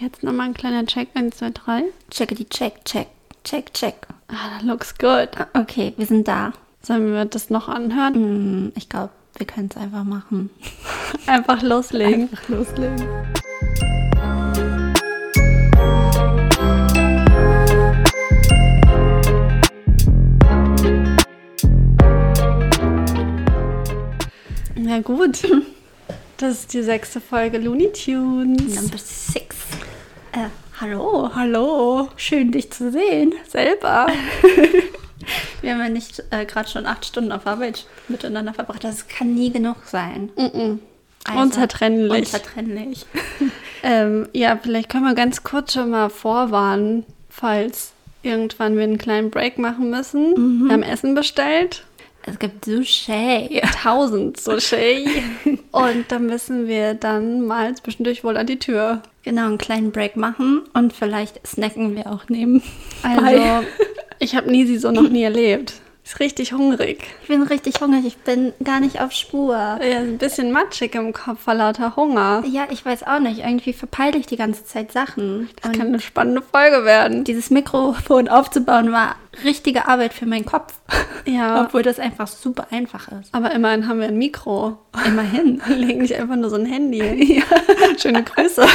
Jetzt nochmal ein kleiner Check. 1, 2, 3. Checkity check, check, check, check. Ah, that looks good. Okay, wir sind da. Sollen wir das noch anhören? Hm, ich glaube, wir können es einfach machen. Einfach loslegen. Einfach loslegen. Na gut. Das ist die sechste Folge Looney Tunes. Number six. Äh, hallo. Hallo. Schön, dich zu sehen. Selber. Wir haben ja nicht äh, gerade schon acht Stunden auf Arbeit miteinander verbracht. Das kann nie genug sein. Mm-mm. Also, Unzertrennlich. Unzertrennlich. Ähm, ja, vielleicht können wir ganz kurz schon mal vorwarnen, falls irgendwann wir einen kleinen Break machen müssen. Wir haben Essen bestellt. Es gibt Sushi. Tausend Sushi. Und da müssen wir dann mal zwischendurch wohl an die Tür. Genau, einen kleinen Break machen und vielleicht snacken wir auch neben. Also, ich habe Nisi so noch nie erlebt. Ist richtig hungrig. Ich bin richtig hungrig. Ich bin gar nicht auf Spur. Ist ein bisschen matschig im Kopf vor lauter Hunger. Ja, ich weiß auch nicht. Irgendwie verpeile ich die ganze Zeit Sachen. Das kann eine spannende Folge werden. dieses Mikrofon aufzubauen war richtige Arbeit für meinen Kopf. Ja. Obwohl das einfach super einfach ist. Aber immerhin haben wir ein Mikro. Immerhin. Legen nicht einfach nur so ein Handy hin. Schöne Grüße.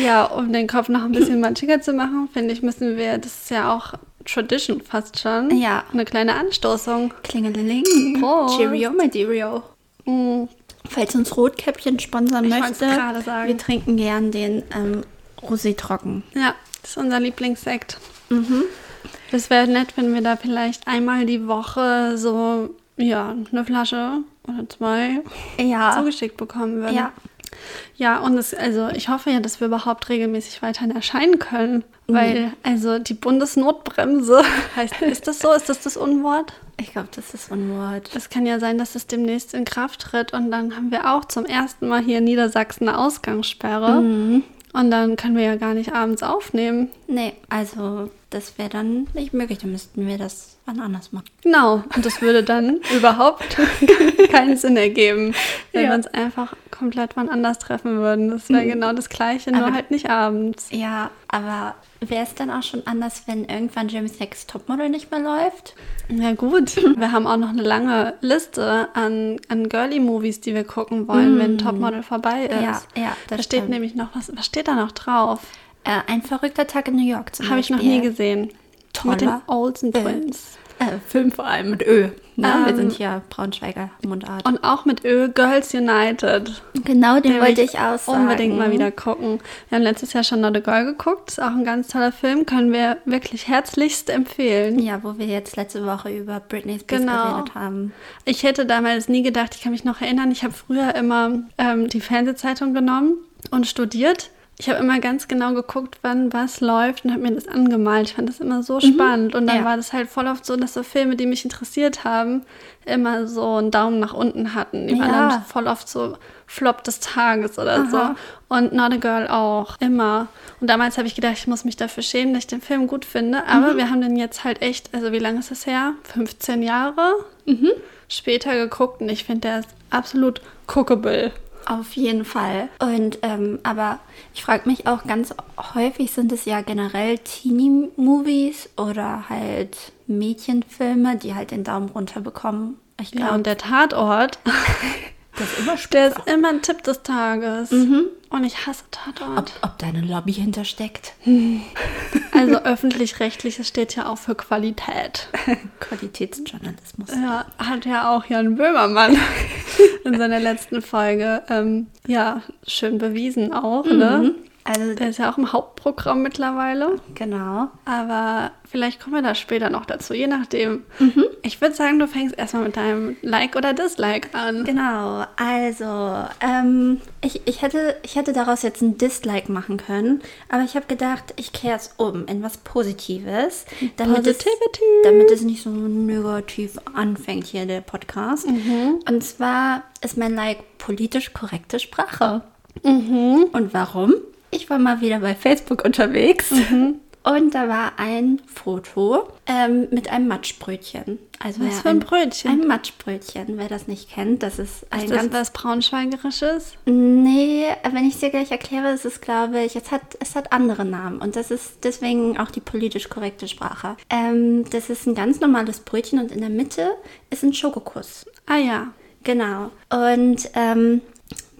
ja, um den Kopf noch ein bisschen matschiger zu machen, finde ich, müssen wir, das ist ja auch Tradition fast schon, Ja. eine kleine Anstoßung. Klingeling. Prost. Cheerio, my deario. Mm, Falls uns Rotkäppchen sponsern Ich möchte, wir trinken gern den ähm, Rosé trocken. Ja, das ist unser Lieblingssekt. Mhm. Das wäre nett, wenn wir da vielleicht einmal die Woche so, ja, eine Flasche oder zwei Ja. zugeschickt bekommen würden. Ja. Ja, und es, also ich hoffe ja, dass wir überhaupt regelmäßig weiterhin erscheinen können. Mhm. Weil, also die Bundesnotbremse heißt, ist das so? Ist das das Unwort? Ich glaube, das ist ein Wort. Es kann ja sein, dass es demnächst in Kraft tritt und dann haben wir auch zum ersten Mal hier in Niedersachsen eine Ausgangssperre. Mhm. Und dann können wir ja gar nicht abends aufnehmen. Nee, also das wäre dann nicht möglich. Dann müssten wir das wann anders machen. Genau. Und das würde dann überhaupt keinen Sinn ergeben, wenn Ja. wir uns einfach komplett wann anders treffen würden. Das wäre genau das Gleiche, nur Aber- halt nicht abends. Ja, aber wäre es dann auch schon anders, wenn irgendwann Jimmy's Next Topmodel nicht mehr läuft? Ja gut, wir haben auch noch eine lange Liste an, an Girly-Movies, die wir gucken wollen, wenn Topmodel vorbei ist. Mm. Ja, ja, da steht nämlich noch was, was steht da noch drauf? Äh, ein verrückter Tag in New York zum Habe ich noch nie gesehen. Mit den Toller Olsen Film. Twins. Äh, Film vor allem mit Ö. Ne? wir Ähm, sind ja Braunschweiger Mundart. Und auch mit Ö, Girls United. genau, den Den wollte ich auch. Unbedingt mal wieder gucken. Wir haben letztes Jahr schon Not a Girl geguckt. Ist auch ein ganz toller Film. Können wir wirklich herzlichst empfehlen. Ja, wo wir jetzt letzte Woche über Britney Spears Genau. geredet haben. Ich hätte damals nie gedacht, ich kann mich noch erinnern, ich habe früher immer ähm, die Fernsehzeitung genommen und studiert. Ich habe immer ganz genau geguckt, wann was läuft und habe mir das angemalt. Ich fand das immer so spannend. Und dann Ja. war das halt voll oft so, dass so Filme, die mich interessiert haben, immer so einen Daumen nach unten hatten. Die waren Ja. dann voll oft so Flop des Tages oder Aha. so. Und Not a Girl auch, immer. Und damals habe ich gedacht, ich muss mich dafür schämen, dass ich den Film gut finde. Aber wir haben den jetzt halt echt, also wie lange ist das her? 15 Jahre? später geguckt und ich finde, der ist absolut cookable. Auf jeden Fall. Und ähm, aber ich frage mich auch ganz häufig sind es ja generell Teenie-Movies oder halt Mädchenfilme, die halt den Daumen runter bekommen. Ich Ja, glaube, und der Tatort, das ist immer der ist immer ein Tipp des Tages. Und ich hasse Tatort. ob, ob da eine Lobby hintersteckt. Also öffentlich-rechtliches steht ja auch für Qualität. Qualitätsjournalismus. Ja, hat ja auch Jan Böhmermann in seiner letzten Folge ähm, ja schön bewiesen auch. Ne? Also Der ist ja auch im Hauptprogramm mittlerweile. genau. Aber vielleicht kommen wir da später noch dazu, je nachdem. Mhm. Ich würde sagen, du fängst erstmal mit deinem Like oder Dislike an. Genau, also ähm, ich, ich, hätte, ich hätte daraus jetzt ein Dislike machen können, aber ich habe gedacht, ich kehre es um in was Positives, damit es, Positivity. damit es nicht so negativ anfängt hier der Podcast. Und zwar ist mein Like politisch korrekte Sprache. Und warum? Ich war mal wieder bei Facebook unterwegs Und da war ein Foto ähm, mit einem Matschbrötchen. Also Was für ein Brötchen? Ein Matschbrötchen. Wer das nicht kennt, das ist ein Ist das ganz was Braunschweigerisches? Nee, wenn ich es dir gleich erkläre, ist es, glaube ich, es hat, es hat andere Namen und das ist deswegen auch die politisch korrekte Sprache. Ähm, das ist ein ganz normales Brötchen und in der Mitte ist ein Schokokuss. Ah ja. Genau. Und ähm,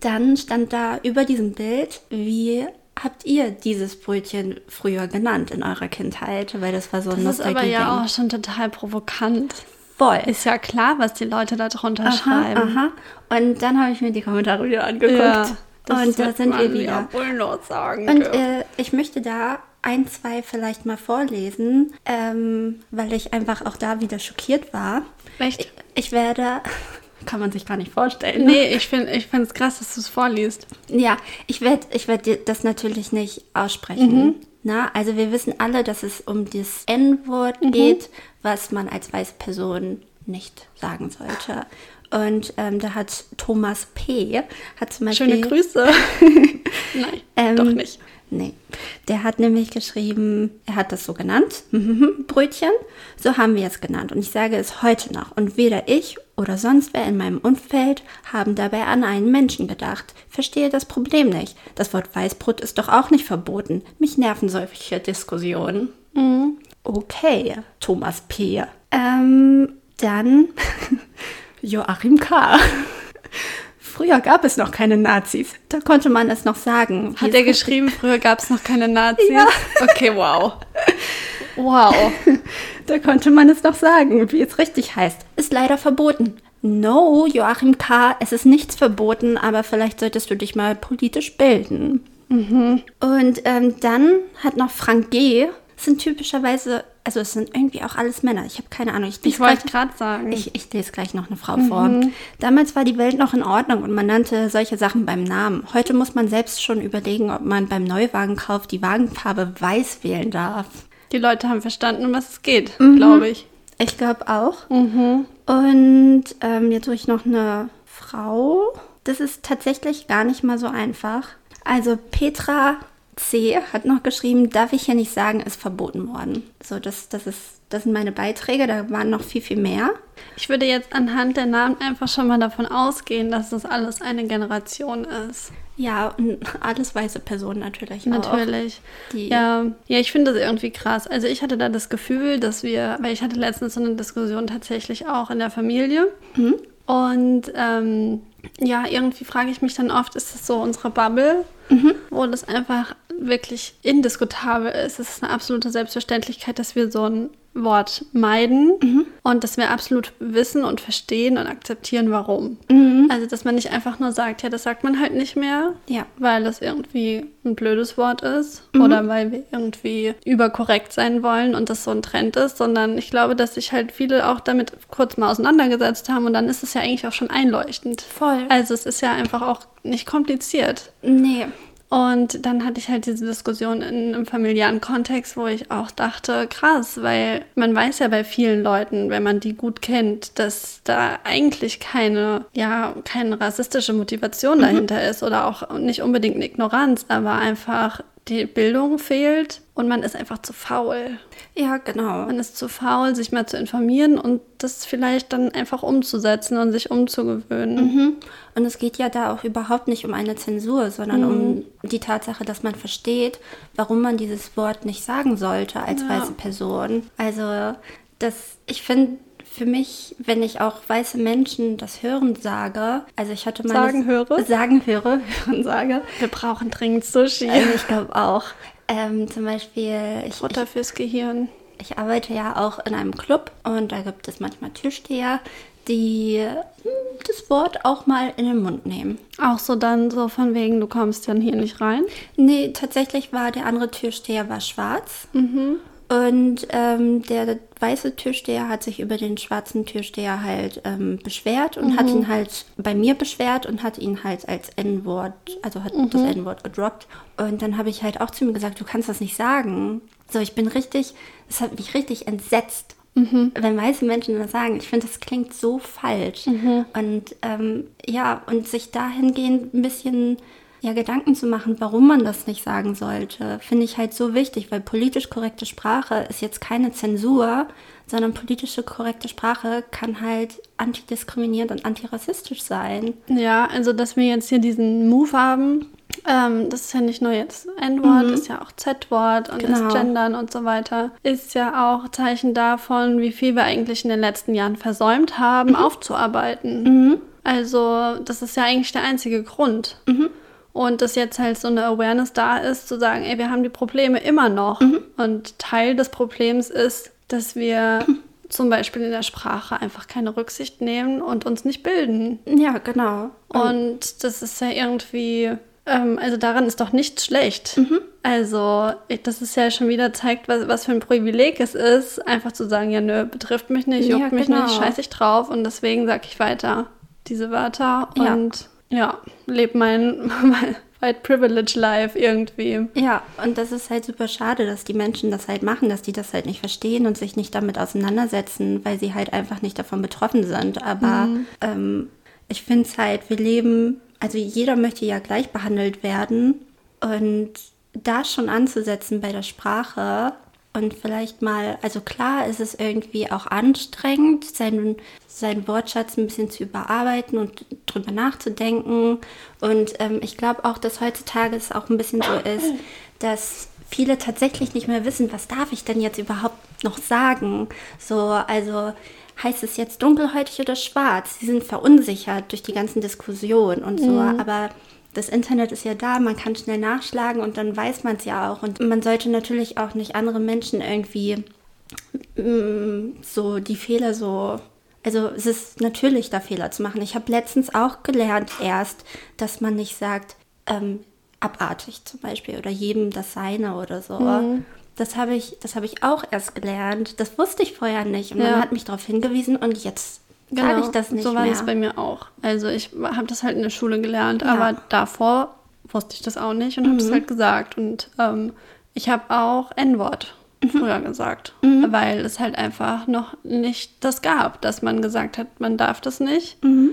dann stand da über diesem Bild, wie habt ihr dieses Brötchen früher genannt in eurer Kindheit? Weil das war so ein Das ist aber ja auch schon total provokant. voll. Ist ja klar, was die Leute da drunter Aha, schreiben. aha. Und dann habe ich mir die Kommentare wieder angeguckt. das und da sind wir wieder. ja wohl noch sagen Und äh, ich möchte da ein, zwei vielleicht mal vorlesen, ähm, weil ich einfach auch da wieder schockiert war. Echt? Ich, ich werde, kann man sich gar nicht vorstellen. ne? Nee, ich finde es ich krass, dass du es vorliest. Ja, ich werde ich werd dir das natürlich nicht aussprechen. Na, also wir wissen alle, dass es um das N-Wort geht, was man als weiße Person nicht sagen sollte. Und ähm, da hat Thomas P. hat zum Beispiel... Schöne Grüße. Nein, Ähm, doch nicht. Nee. Der hat nämlich geschrieben, er hat das so genannt, Brötchen. So haben wir es genannt. Und ich sage es heute noch. Und weder ich oder sonst wer in meinem Umfeld haben dabei an einen Menschen gedacht. Verstehe das Problem nicht. Das Wort Weißbrot ist doch auch nicht verboten. Mich nerven solche Diskussionen. Okay, Thomas P. Ähm, dann Joachim K. Früher gab es noch keine Nazis. Da konnte man es noch sagen. Hat er geschrieben, früher gab es noch keine Nazis? Ja. Okay, wow. Wow. Da konnte man es noch sagen, wie es richtig heißt. Ist leider verboten. No, Joachim K., es ist nichts verboten, aber vielleicht solltest du dich mal politisch bilden. Und ähm, dann hat noch Frank G., sind typischerweise, also es sind irgendwie auch alles Männer. Ich habe keine Ahnung. Ich, Ich wollte gerade sagen. ich, ich lese gleich noch eine Frau vor. Damals war die Welt noch in Ordnung und man nannte solche Sachen beim Namen. Heute muss man selbst schon überlegen, ob man beim Neuwagenkauf die Wagenfarbe weiß wählen darf. die Leute haben verstanden, um was es geht, glaube ich. Ich glaube auch. Und ähm, jetzt suche ich noch eine Frau. Das ist tatsächlich gar nicht mal so einfach. Also Petra C. hat noch geschrieben, darf ich hier nicht sagen, ist verboten worden. So, das, das, ist, das sind meine Beiträge, da waren noch viel, viel mehr. Ich würde jetzt anhand der Namen einfach schon mal davon ausgehen, dass das alles eine Generation ist. Ja, und alles weiße Personen natürlich auch. Natürlich. Die- Ja, ja, ich finde das irgendwie krass. Also ich hatte da das Gefühl, dass wir, weil ich hatte letztens so eine Diskussion tatsächlich auch in der Familie. Und ähm, ja, irgendwie frage ich mich dann oft, ist das so unsere Bubble, wo das einfach wirklich indiskutabel ist. Es ist eine absolute Selbstverständlichkeit, dass wir so ein Wort meiden und dass wir absolut wissen und verstehen und akzeptieren, warum. Also, dass man nicht einfach nur sagt, ja, das sagt man halt nicht mehr, Ja. weil das irgendwie ein blödes Wort ist oder weil wir irgendwie überkorrekt sein wollen und das so ein Trend ist, sondern ich glaube, dass sich halt viele auch damit kurz mal auseinandergesetzt haben und dann ist es ja eigentlich auch schon einleuchtend. Voll. Also es ist ja einfach auch nicht kompliziert. Nee. Und dann hatte ich halt diese Diskussion in einem familiären Kontext, wo ich auch dachte, krass, weil man weiß ja bei vielen Leuten, wenn man die gut kennt, dass da eigentlich keine, ja, keine rassistische Motivation dahinter ist oder auch nicht unbedingt eine Ignoranz, aber einfach die Bildung fehlt und man ist einfach zu faul. Ja, genau. Man ist zu faul, sich mal zu informieren und das vielleicht dann einfach umzusetzen und sich umzugewöhnen. Mhm. Und es geht ja da auch überhaupt nicht um eine Zensur, sondern um die Tatsache, dass man versteht, warum man dieses Wort nicht sagen sollte als Ja. weiße Person. Also, das, ich finde, für mich, wenn ich auch weiße Menschen das Hören sage, also ich hatte mal Sagen höre? sagen höre, hören sage, Wir brauchen dringend Sushi. also ich glaube auch. Ähm, zum Beispiel, ich, Futter fürs Gehirn. ich arbeite ja auch in einem Club und da gibt es manchmal Türsteher, die das Wort auch mal in den Mund nehmen. Auch so dann so von wegen, du kommst dann hier nicht rein. Nee, tatsächlich war der andere Türsteher war schwarz. Und ähm, der weiße Türsteher hat sich über den schwarzen Türsteher halt ähm, beschwert und hat ihn halt bei mir beschwert und hat ihn halt als N-Wort, also hat das N-Wort gedroppt. Und dann habe ich halt auch zu ihm gesagt, du kannst das nicht sagen. So, ich bin richtig, das hat mich richtig entsetzt. Wenn weiße Menschen das sagen, ich finde, das klingt so falsch. Und ähm, ja, und sich dahingehend ein bisschen ja, Gedanken zu machen, warum man das nicht sagen sollte, finde ich halt so wichtig, weil politisch korrekte Sprache ist jetzt keine Zensur, sondern politische korrekte Sprache kann halt antidiskriminierend und antirassistisch sein. Ja, also dass wir jetzt hier diesen Move haben, ähm, das ist ja nicht nur jetzt N-Wort, mhm. ist ja auch Z-Wort und genau. das Gendern und so weiter, ist ja auch Zeichen davon, wie viel wir eigentlich in den letzten Jahren versäumt haben, mhm. aufzuarbeiten. Mhm. Also das ist ja eigentlich der einzige Grund. Mhm. Und dass jetzt halt so eine Awareness da ist, zu sagen, ey, wir haben die Probleme immer noch. Mhm. Und Teil des Problems ist, dass wir zum Beispiel in der Sprache einfach keine Rücksicht nehmen und uns nicht bilden. Ja, genau. Und das ist ja irgendwie ähm, also daran ist doch nichts schlecht. Mhm. Also, das ist ja schon wieder zeigt, was, was für ein Privileg es ist, einfach zu sagen, ja, nö, betrifft mich nicht, juckt ja, mich genau. nicht, scheiß ich drauf und deswegen sage ich weiter diese Wörter und ja, ja lebe mein, mein White Privilege Life irgendwie. Ja, und das ist halt super schade, dass die Menschen das halt machen, dass die das halt nicht verstehen und sich nicht damit auseinandersetzen, weil sie halt einfach nicht davon betroffen sind. Aber mhm. ähm, ich finde es halt, wir leben also jeder möchte ja gleich behandelt werden und da schon anzusetzen bei der Sprache und vielleicht mal, also klar ist es irgendwie auch anstrengend, seinen, seinen Wortschatz ein bisschen zu überarbeiten und drüber nachzudenken. Und ähm, ich glaube auch, dass heutzutage es auch ein bisschen so ist, dass viele tatsächlich nicht mehr wissen, was darf ich denn jetzt überhaupt noch sagen. So, also heißt es jetzt dunkelhäutig oder schwarz? Sie sind verunsichert durch die ganzen Diskussionen und so, mhm. aber das Internet ist ja da, man kann schnell nachschlagen und dann weiß man es ja auch. Und man sollte natürlich auch nicht andere Menschen irgendwie mm, so die Fehler so. Also es ist natürlich da Fehler zu machen. Ich habe letztens auch gelernt erst, dass man nicht sagt, ähm, abartig zum Beispiel oder jedem das Seine oder so. Mhm. Das habe ich, das ich auch erst gelernt. Das wusste ich vorher nicht. Und ja. man hat mich darauf hingewiesen und jetzt genau. ich das nicht so war mehr. das bei mir auch. Also ich habe das halt in der Schule gelernt, ja. aber davor wusste ich das auch nicht und mhm. habe es halt gesagt. Und ähm, ich habe auch N-Wort mhm. früher gesagt, mhm. weil es halt einfach noch nicht das gab, dass man gesagt hat, man darf das nicht. Mhm.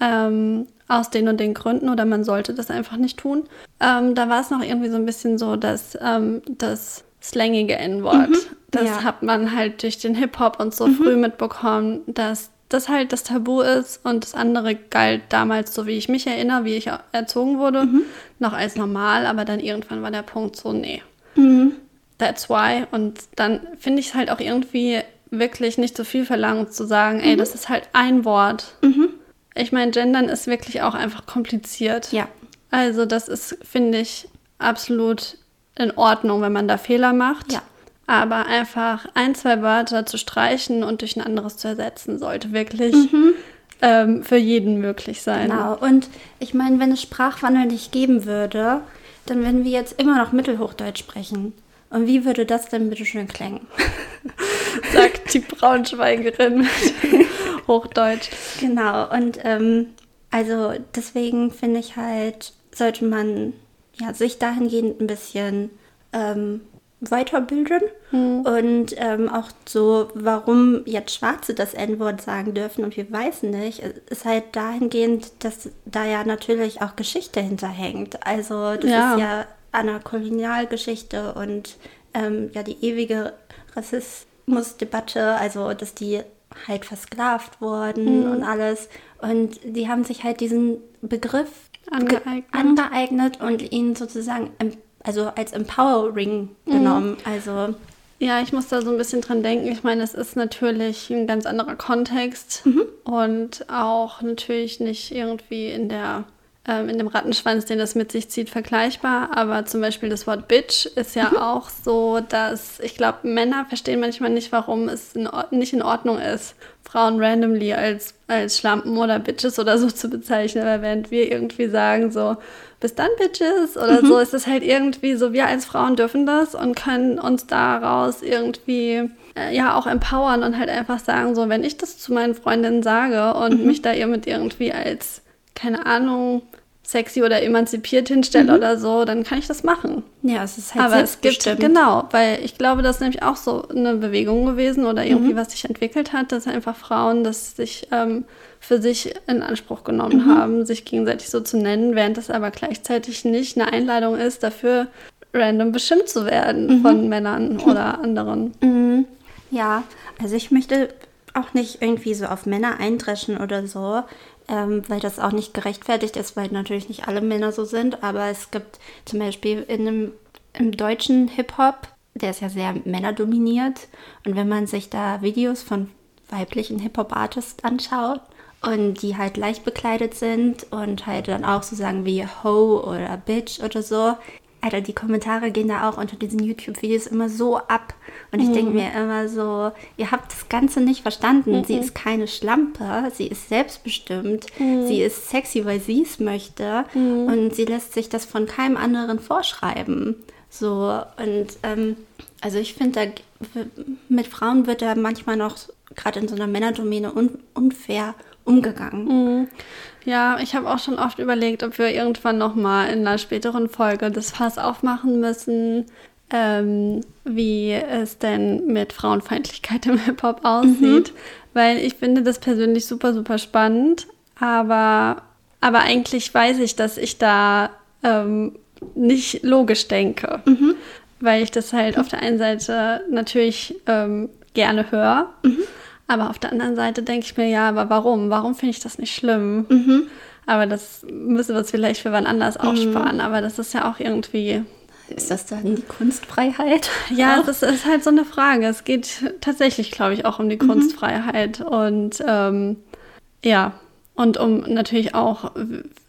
Ähm, aus den und den Gründen oder man sollte das einfach nicht tun. Ähm, da war es noch irgendwie so ein bisschen so, dass ähm, das slangige N-Wort. Mhm, das ja. hat man halt durch den Hip-Hop und so mhm. früh mitbekommen, dass das halt das Tabu ist und das andere galt damals, so wie ich mich erinnere, wie ich erzogen wurde, mhm. noch als normal, aber dann irgendwann war der Punkt so, nee. Mhm. That's why. Und dann finde ich es halt auch irgendwie wirklich nicht so viel verlangt zu sagen, ey, mhm. das ist halt ein Wort. Mhm. Ich meine, Gendern ist wirklich auch einfach kompliziert. Ja. Also das ist, finde ich, absolut in Ordnung, wenn man da Fehler macht. Ja. Aber einfach ein, zwei Wörter zu streichen und durch ein anderes zu ersetzen, sollte wirklich mhm. ähm, für jeden möglich sein. Genau. Und ich meine, wenn es Sprachwandel nicht geben würde, dann würden wir jetzt immer noch Mittelhochdeutsch sprechen. Und wie würde das denn bitte schön klingen? Sagt die Braunschweigerin mit Hochdeutsch. Genau. Und ähm, also deswegen finde ich halt, sollte man ja, sich dahingehend ein bisschen ähm, weiterbilden mhm. und ähm, auch so, warum jetzt Schwarze das N-Wort sagen dürfen und wir Weißen nicht, ist halt dahingehend, dass da ja natürlich auch Geschichte hinterhängt. Also das ja. ist ja eine Kolonialgeschichte und ähm, ja die ewige Rassismusdebatte, also dass die halt versklavt wurden mhm. und alles. Und die haben sich halt diesen Begriff angeeignet, angeeignet und ihn sozusagen also als empowering mhm. genommen. Also ja, ich muss da so ein bisschen dran denken. Ich meine, es ist natürlich ein ganz anderer Kontext mhm. und auch natürlich nicht irgendwie in der ähm, in dem Rattenschwanz, den das mit sich zieht, vergleichbar. Aber zum Beispiel das Wort Bitch ist ja mhm. auch so, dass ich glaube, Männer verstehen manchmal nicht, warum es in nicht in Ordnung ist, Frauen randomly als, als Schlampen oder Bitches oder so zu bezeichnen. Weil während wir irgendwie sagen, so, bis dann Bitches oder mhm. so, ist es halt irgendwie so, wir als Frauen dürfen das und können uns daraus irgendwie äh, ja auch empowern und halt einfach sagen, so, wenn ich das zu meinen Freundinnen sage und mhm. mich da ihr mit irgendwie als keine Ahnung, sexy oder emanzipiert hinstelle mhm. oder so, dann kann ich das machen. Ja, es ist halt Aber es gibt, genau, weil ich glaube, das ist nämlich auch so eine Bewegung gewesen oder irgendwie mhm. was sich entwickelt hat, dass einfach Frauen das sich ähm, für sich in Anspruch genommen mhm. haben, sich gegenseitig so zu nennen, während das aber gleichzeitig nicht eine Einladung ist, dafür random bestimmt zu werden mhm. von Männern oder anderen. Mhm. Ja, also ich möchte auch nicht irgendwie so auf Männer eindreschen oder so, ähm, weil das auch nicht gerechtfertigt ist, weil natürlich nicht alle Männer so sind, aber es gibt zum Beispiel in einem, im deutschen Hip-Hop, der ist ja sehr männerdominiert und wenn man sich da Videos von weiblichen Hip-Hop-Artists anschaut, und die halt leicht bekleidet sind und halt dann auch so sagen wie Ho oder Bitch oder so. Alter, die Kommentare gehen da auch unter diesen YouTube-Videos immer so ab. Und ich mhm. denke mir immer so, ihr habt das Ganze nicht verstanden. Mhm. Sie ist keine Schlampe, sie ist selbstbestimmt, mhm. sie ist sexy, weil sie es möchte. Mhm. Und sie lässt sich das von keinem anderen vorschreiben. So, und ähm, also ich finde, mit Frauen wird da manchmal noch, gerade in so einer Männerdomäne, un unfair umgegangen. Mhm. Ja, ich habe auch schon oft überlegt, ob wir irgendwann nochmal in einer späteren Folge das Fass aufmachen müssen, ähm, wie es denn mit Frauenfeindlichkeit im Hip-Hop aussieht. Mhm. Weil ich finde das persönlich super, super spannend. Aber, aber eigentlich weiß ich, dass ich da ähm, nicht logisch denke. Mhm. Weil ich das halt auf der einen Seite natürlich ähm, gerne höre. Mhm. Aber auf der anderen Seite denke ich mir, ja, aber warum? Warum finde ich das nicht schlimm? Mhm. Aber das müssen wir uns vielleicht für wann anders aufsparen. Mhm. Aber das ist ja auch irgendwie. Ist das dann die Kunstfreiheit? Ja, auch? das ist halt so eine Frage. Es geht tatsächlich, glaube ich, auch um die mhm. Kunstfreiheit. Und ähm, ja, und um natürlich auch,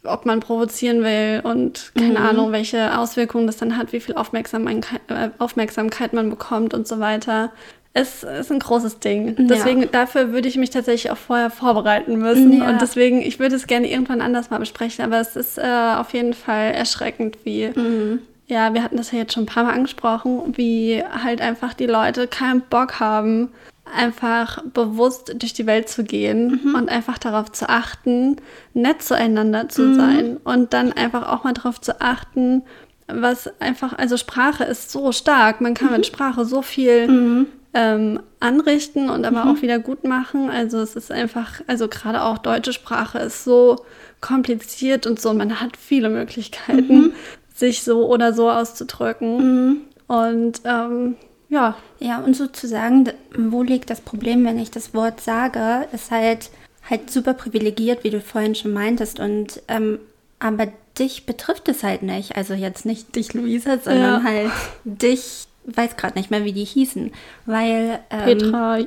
ob man provozieren will und keine mhm. Ahnung, welche Auswirkungen das dann hat, wie viel Aufmerksamkeit, äh, Aufmerksamkeit man bekommt und so weiter es ist ein großes Ding. Deswegen, ja. dafür würde ich mich tatsächlich auch vorher vorbereiten müssen. Ja. Und deswegen, ich würde es gerne irgendwann anders mal besprechen, aber es ist äh, auf jeden Fall erschreckend, wie, mhm. ja, wir hatten das ja jetzt schon ein paar Mal angesprochen, wie halt einfach die Leute keinen Bock haben, einfach bewusst durch die Welt zu gehen mhm. und einfach darauf zu achten, nett zueinander zu mhm. sein und dann einfach auch mal darauf zu achten, was einfach, also Sprache ist so stark, man kann mit mhm. Sprache so viel mhm ähm, anrichten und aber mhm. auch wieder gut machen. Also es ist einfach, also gerade auch deutsche Sprache ist so kompliziert und so, man hat viele Möglichkeiten, mhm. sich so oder so auszudrücken. Mhm. Und ähm, ja. Ja, und sozusagen, wo liegt das Problem, wenn ich das Wort sage, ist halt halt super privilegiert, wie du vorhin schon meintest. Und ähm, aber dich betrifft es halt nicht. Also jetzt nicht dich, Luisa, sondern ja. halt dich weiß gerade nicht mehr, wie die hießen, weil ähm, Petra,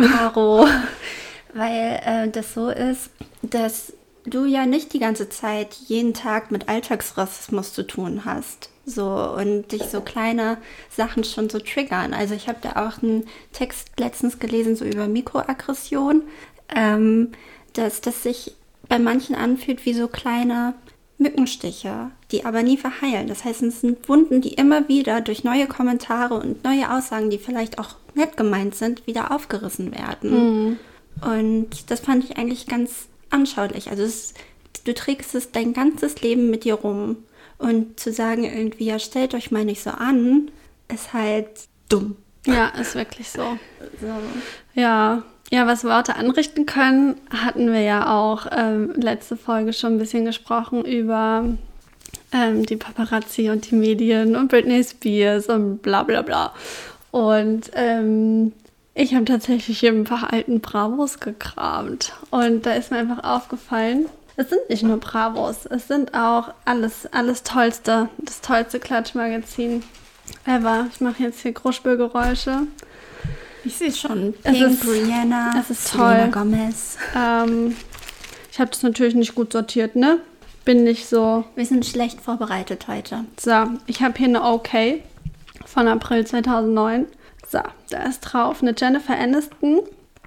Caro, weil äh, das so ist, dass du ja nicht die ganze Zeit jeden Tag mit Alltagsrassismus zu tun hast. So und dich so kleine Sachen schon so triggern. Also ich habe da auch einen Text letztens gelesen, so über Mikroaggression, ähm, dass das sich bei manchen anfühlt wie so kleine Mückenstiche, die aber nie verheilen. Das heißt, es sind Wunden, die immer wieder durch neue Kommentare und neue Aussagen, die vielleicht auch nett gemeint sind, wieder aufgerissen werden. Mhm. Und das fand ich eigentlich ganz anschaulich. Also es, du trägst es dein ganzes Leben mit dir rum. Und zu sagen irgendwie, ja, stellt euch mal nicht so an, ist halt dumm. Ja, ist wirklich so. so. Ja, ja, was Worte anrichten können, hatten wir ja auch ähm, letzte Folge schon ein bisschen gesprochen über ähm, die Paparazzi und die Medien und Britney Spears und bla bla bla. Und ähm, ich habe tatsächlich hier ein paar alten Bravos gekramt. Und da ist mir einfach aufgefallen, es sind nicht nur Bravos, es sind auch alles, alles Tollste, das tollste Klatschmagazin ever. Ich mache jetzt hier Großspülgeräusche. Ich sehe schon. Pink, es ist, Rihanna, es ist toll. Gomez. Ähm, ich habe das natürlich nicht gut sortiert, ne? Bin nicht so. Wir sind schlecht vorbereitet heute. So, ich habe hier eine OK von April 2009. So, da ist drauf eine Jennifer Aniston,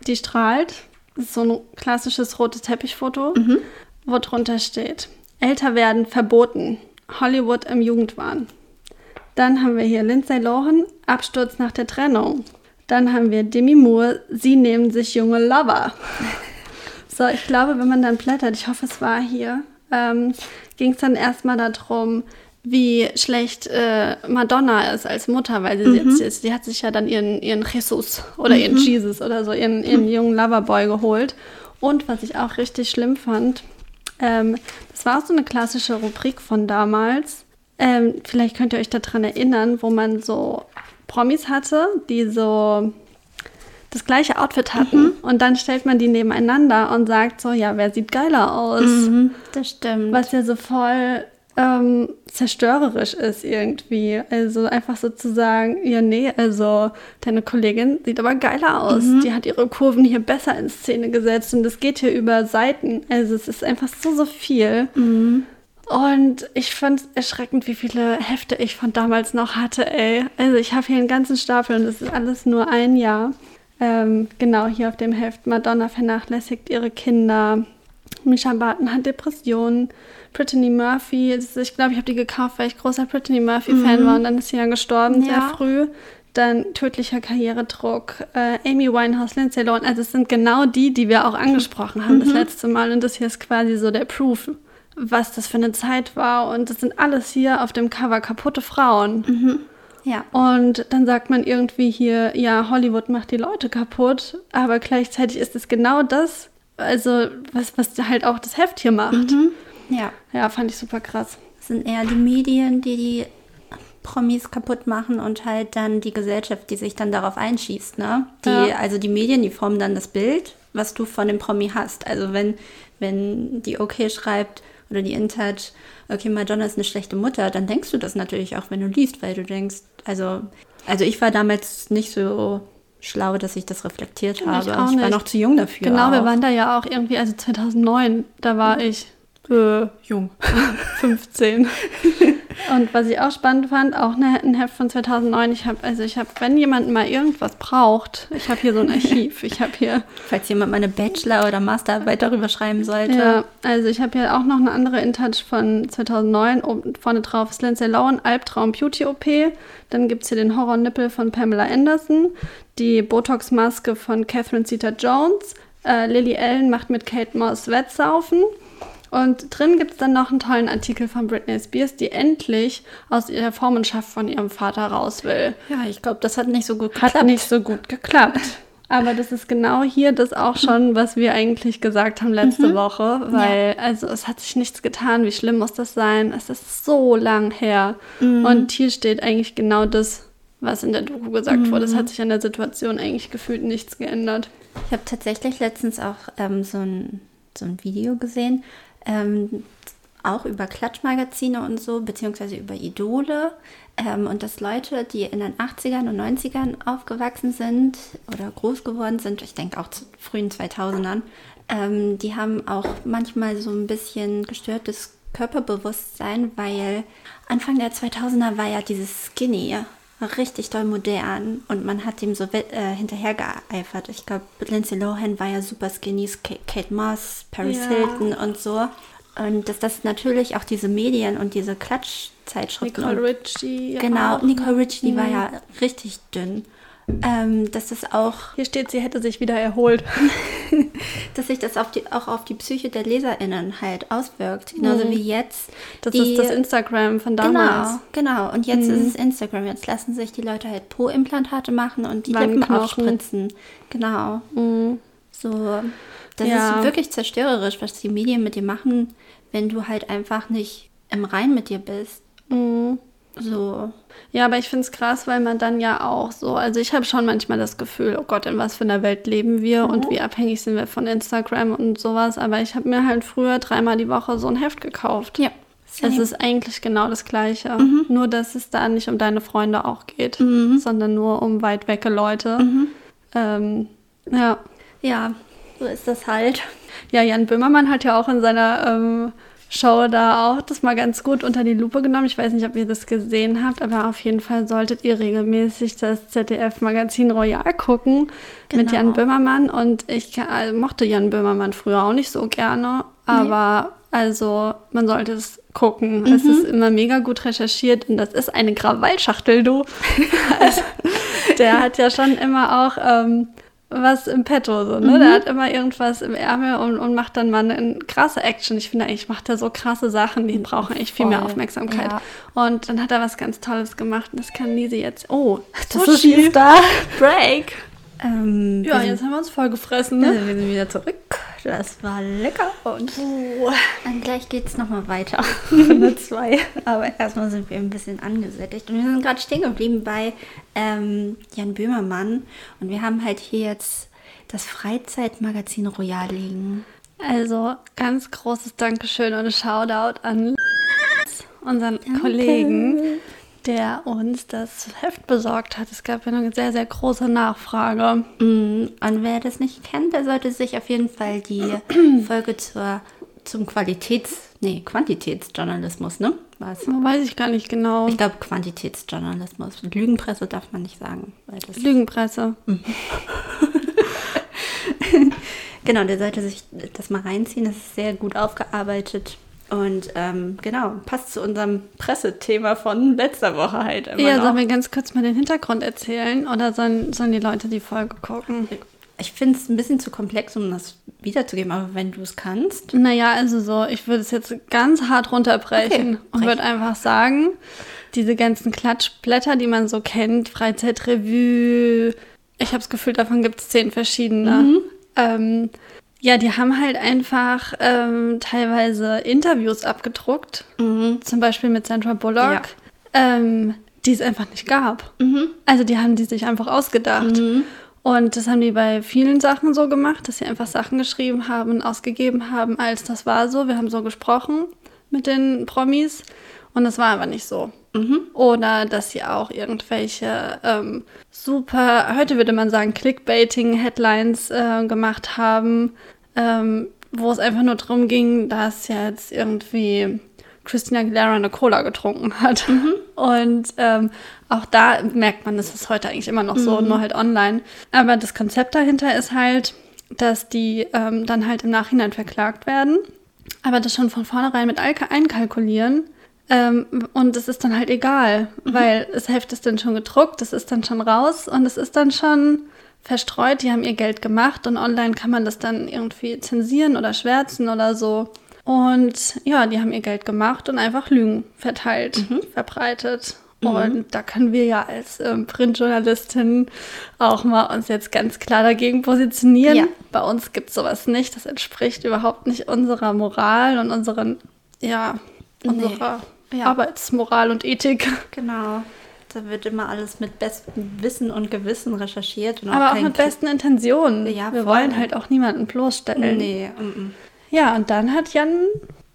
die strahlt. Das ist so ein klassisches rotes Teppichfoto, mhm. wo drunter steht: Älter werden verboten. Hollywood im Jugendwahn. Dann haben wir hier Lindsay Lohan, Absturz nach der Trennung. Dann haben wir Demi Moore, sie nehmen sich junge Lover. so, ich glaube, wenn man dann blättert, ich hoffe, es war hier, ähm, ging es dann erstmal darum, wie schlecht äh, Madonna ist als Mutter, weil sie mhm. jetzt ist. Die hat sich ja dann ihren, ihren Jesus oder mhm. ihren Jesus oder so, ihren, ihren jungen Loverboy geholt. Und was ich auch richtig schlimm fand, ähm, das war auch so eine klassische Rubrik von damals. Ähm, vielleicht könnt ihr euch daran erinnern, wo man so Promis hatte, die so das gleiche Outfit hatten. Mhm. Und dann stellt man die nebeneinander und sagt so, ja, wer sieht geiler aus? Mhm, das stimmt. Was ja so voll ähm, zerstörerisch ist irgendwie. Also einfach sozusagen, ja, nee, also deine Kollegin sieht aber geiler aus. Mhm. Die hat ihre Kurven hier besser in Szene gesetzt und das geht hier über Seiten. Also es ist einfach so, so viel. Mhm. Und ich fand es erschreckend, wie viele Hefte ich von damals noch hatte, ey. Also ich habe hier einen ganzen Stapel und das ist alles nur ein Jahr. Ähm, genau, hier auf dem Heft. Madonna vernachlässigt ihre Kinder. Misha Barton hat Depressionen. Brittany Murphy, ich glaube, ich habe die gekauft, weil ich großer Brittany Murphy-Fan mhm. war und dann ist sie ja gestorben, ja. sehr früh. Dann tödlicher Karrieredruck, äh, Amy Winehouse, Lindsay Lohan. Also es sind genau die, die wir auch angesprochen haben mhm. das letzte Mal. Und das hier ist quasi so der Proof, was das für eine Zeit war. Und das sind alles hier auf dem Cover kaputte Frauen. Mhm. Ja. Und dann sagt man irgendwie hier, ja, Hollywood macht die Leute kaputt, aber gleichzeitig ist es genau das, also was, was halt auch das Heft hier macht. Mhm. Ja. Ja, fand ich super krass. Es sind eher die Medien, die die Promis kaputt machen und halt dann die Gesellschaft, die sich dann darauf einschießt, ne? Die, ja. Also die Medien, die formen dann das Bild, was du von dem Promi hast. Also wenn, wenn die OK schreibt oder die InTouch, okay, Madonna ist eine schlechte Mutter, dann denkst du das natürlich auch, wenn du liest, weil du denkst, also, also ich war damals nicht so schlau, dass ich das reflektiert habe. Ich, ich war noch zu jung dafür. Genau, auch. wir waren da ja auch irgendwie, also 2009, da war mhm. ich äh, jung, 15. Und was ich auch spannend fand, auch eine, ein Heft von 2009. Ich habe, also ich habe, wenn jemand mal irgendwas braucht, ich habe hier so ein Archiv. Ich habe hier. Falls jemand mal eine Bachelor- oder Masterarbeit darüber schreiben sollte. Ja, also ich habe hier auch noch eine andere InTouch von 2009. Oben, vorne drauf ist Lindsay Lohan, Albtraum Beauty OP. Dann gibt es hier den Horror-Nippel von Pamela Anderson. Die Botox-Maske von Catherine Zeta-Jones. Äh, Lily Allen macht mit Kate Moss Wettsaufen. Und drin gibt es dann noch einen tollen Artikel von Britney Spears, die endlich aus ihrer Vormundschaft von ihrem Vater raus will. Ja, ich glaube, das hat nicht so gut geklappt. Hat nicht so gut geklappt. Aber das ist genau hier das auch schon, was wir eigentlich gesagt haben letzte mhm. Woche, weil ja. also es hat sich nichts getan. Wie schlimm muss das sein? Es ist so lang her. Mhm. Und hier steht eigentlich genau das, was in der Doku gesagt mhm. wurde. Es hat sich an der Situation eigentlich gefühlt nichts geändert. Ich habe tatsächlich letztens auch ähm, so, ein, so ein Video gesehen, ähm, auch über Klatschmagazine und so, beziehungsweise über Idole. Ähm, und dass Leute, die in den 80ern und 90ern aufgewachsen sind oder groß geworden sind, ich denke auch zu frühen 2000ern, ähm, die haben auch manchmal so ein bisschen gestörtes Körperbewusstsein, weil Anfang der 2000er war ja dieses Skinny richtig doll modern und man hat ihm so äh, hinterher geeifert. Ich glaube, Lindsay Lohan war ja super skinny, Kate Moss, Paris ja. Hilton und so. Und dass das natürlich auch diese Medien und diese Klatschzeitschriften. Nicole Richie. Genau. Nicole Richie, die mhm. war ja richtig dünn ähm, dass es auch. Hier steht, sie hätte sich wieder erholt. dass sich das auf die, auch auf die Psyche der LeserInnen halt auswirkt. Genauso mhm. wie jetzt. Das die, ist das Instagram von damals. Genau, genau. Und jetzt mhm. ist es Instagram. Jetzt lassen sich die Leute halt Po-Implantate machen und die Lippen aufspritzen. Genau. Mhm. So. Das ja. ist wirklich zerstörerisch, was die Medien mit dir machen, wenn du halt einfach nicht im Rein mit dir bist. Mhm. So. Ja, aber ich finde es krass, weil man dann ja auch so, also ich habe schon manchmal das Gefühl, oh Gott, in was für einer Welt leben wir mhm. und wie abhängig sind wir von Instagram und sowas. Aber ich habe mir halt früher dreimal die Woche so ein Heft gekauft. Ja. Es ist eigentlich genau das Gleiche. Mhm. Nur, dass es da nicht um deine Freunde auch geht, mhm. sondern nur um weit wecke Leute. Mhm. Ähm, ja. Ja, so ist das halt. Ja, Jan Böhmermann hat ja auch in seiner ähm, Show da auch das mal ganz gut unter die Lupe genommen. Ich weiß nicht, ob ihr das gesehen habt, aber auf jeden Fall solltet ihr regelmäßig das ZDF-Magazin Royal gucken genau. mit Jan Böhmermann. Und ich also, mochte Jan Böhmermann früher auch nicht so gerne, aber nee. also man sollte es gucken. Mhm. Es ist immer mega gut recherchiert und das ist eine Krawallschachtel, du. also, der hat ja schon immer auch. Ähm, was im Petto. So, ne? Der hat immer irgendwas im Ärmel und, und macht dann mal eine krasse Action. Ich finde eigentlich, macht er so krasse Sachen, die brauchen eigentlich viel mehr Aufmerksamkeit. ja. Und dann hat er was ganz Tolles gemacht und das kann Nisi jetzt. Oh, Das Sushi. ist da. Break. Ähm, Ja, jetzt haben wir uns voll gefressen. sind, Ne? ja, wir sind wieder zurück. Das war lecker. Und dann gleich geht es nochmal weiter. Nur zwei. Aber erstmal sind wir ein bisschen angesättigt. Und wir sind gerade stehen geblieben bei ähm, Jan Böhmermann. Und wir haben halt hier jetzt das Freizeitmagazin Royal liegen. Also ganz großes Dankeschön und Shoutout an unseren Kollegen, der uns das Heft besorgt hat. Es gab ja eine sehr, sehr große Nachfrage. Mm, Und wer das nicht kennt, der sollte sich auf jeden Fall die Folge zur, zum Qualitäts-, nee, Quantitätsjournalismus, ne? Was? Weiß ich gar nicht genau. Ich glaube Quantitätsjournalismus. Lügenpresse darf man nicht sagen. Lügenpresse. Genau, der sollte sich das mal reinziehen. Das ist sehr gut aufgearbeitet. Und ähm, genau, passt zu unserem Pressethema von letzter Woche halt immer Ja, noch. sollen wir ganz kurz mal den Hintergrund erzählen oder sollen, sollen die Leute die Folge gucken? Ich finde es ein bisschen zu komplex, um das wiederzugeben, aber wenn du es kannst. Naja, also so, ich würde es jetzt ganz hart runterbrechen Okay, und würde einfach sagen, diese ganzen Klatschblätter, die man so kennt, Freizeitrevue, ich habe das Gefühl, davon gibt es zehn verschiedene. Mhm. Ähm, ja, die haben halt einfach ähm, teilweise Interviews abgedruckt, zum Beispiel mit Sandra Bullock, Ja. ähm, die es einfach nicht gab. Also die haben die sich einfach ausgedacht. Und das haben die bei vielen Sachen so gemacht, dass sie einfach Sachen geschrieben haben und ausgegeben haben, als das war so. Wir haben so gesprochen mit den Promis und das war aber nicht so. Oder dass sie auch irgendwelche ähm, super, heute würde man sagen, Clickbaiting-Headlines äh, gemacht haben, ähm, wo es einfach nur darum ging, dass jetzt irgendwie Christina Aguilera eine Cola getrunken hat. Und ähm, auch da merkt man, das ist heute eigentlich immer noch so, nur halt online. Aber das Konzept dahinter ist halt, dass die ähm, dann halt im Nachhinein verklagt werden, aber das schon von vornherein mit Alka einkalkulieren. Ähm, und es ist dann halt egal, weil das Heft ist dann schon gedruckt, es ist dann schon raus und es ist dann schon verstreut. Die haben ihr Geld gemacht und online kann man das dann irgendwie zensieren oder schwärzen oder so. Und ja, die haben ihr Geld gemacht und einfach Lügen verteilt, verbreitet. Und da können wir ja als ähm, Printjournalistin auch mal uns jetzt ganz klar dagegen positionieren. Ja. Bei uns gibt es sowas nicht. Das entspricht überhaupt nicht unserer Moral und unseren, ja, unserer Ja. Arbeitsmoral und Ethik. Genau. Da wird immer alles mit bestem Wissen und Gewissen recherchiert. Und Aber auch kein mit besten Intentionen. Ja, wir voll. wollen halt auch niemanden bloßstellen. Nee, mm, mm. Ja, und dann hat Jan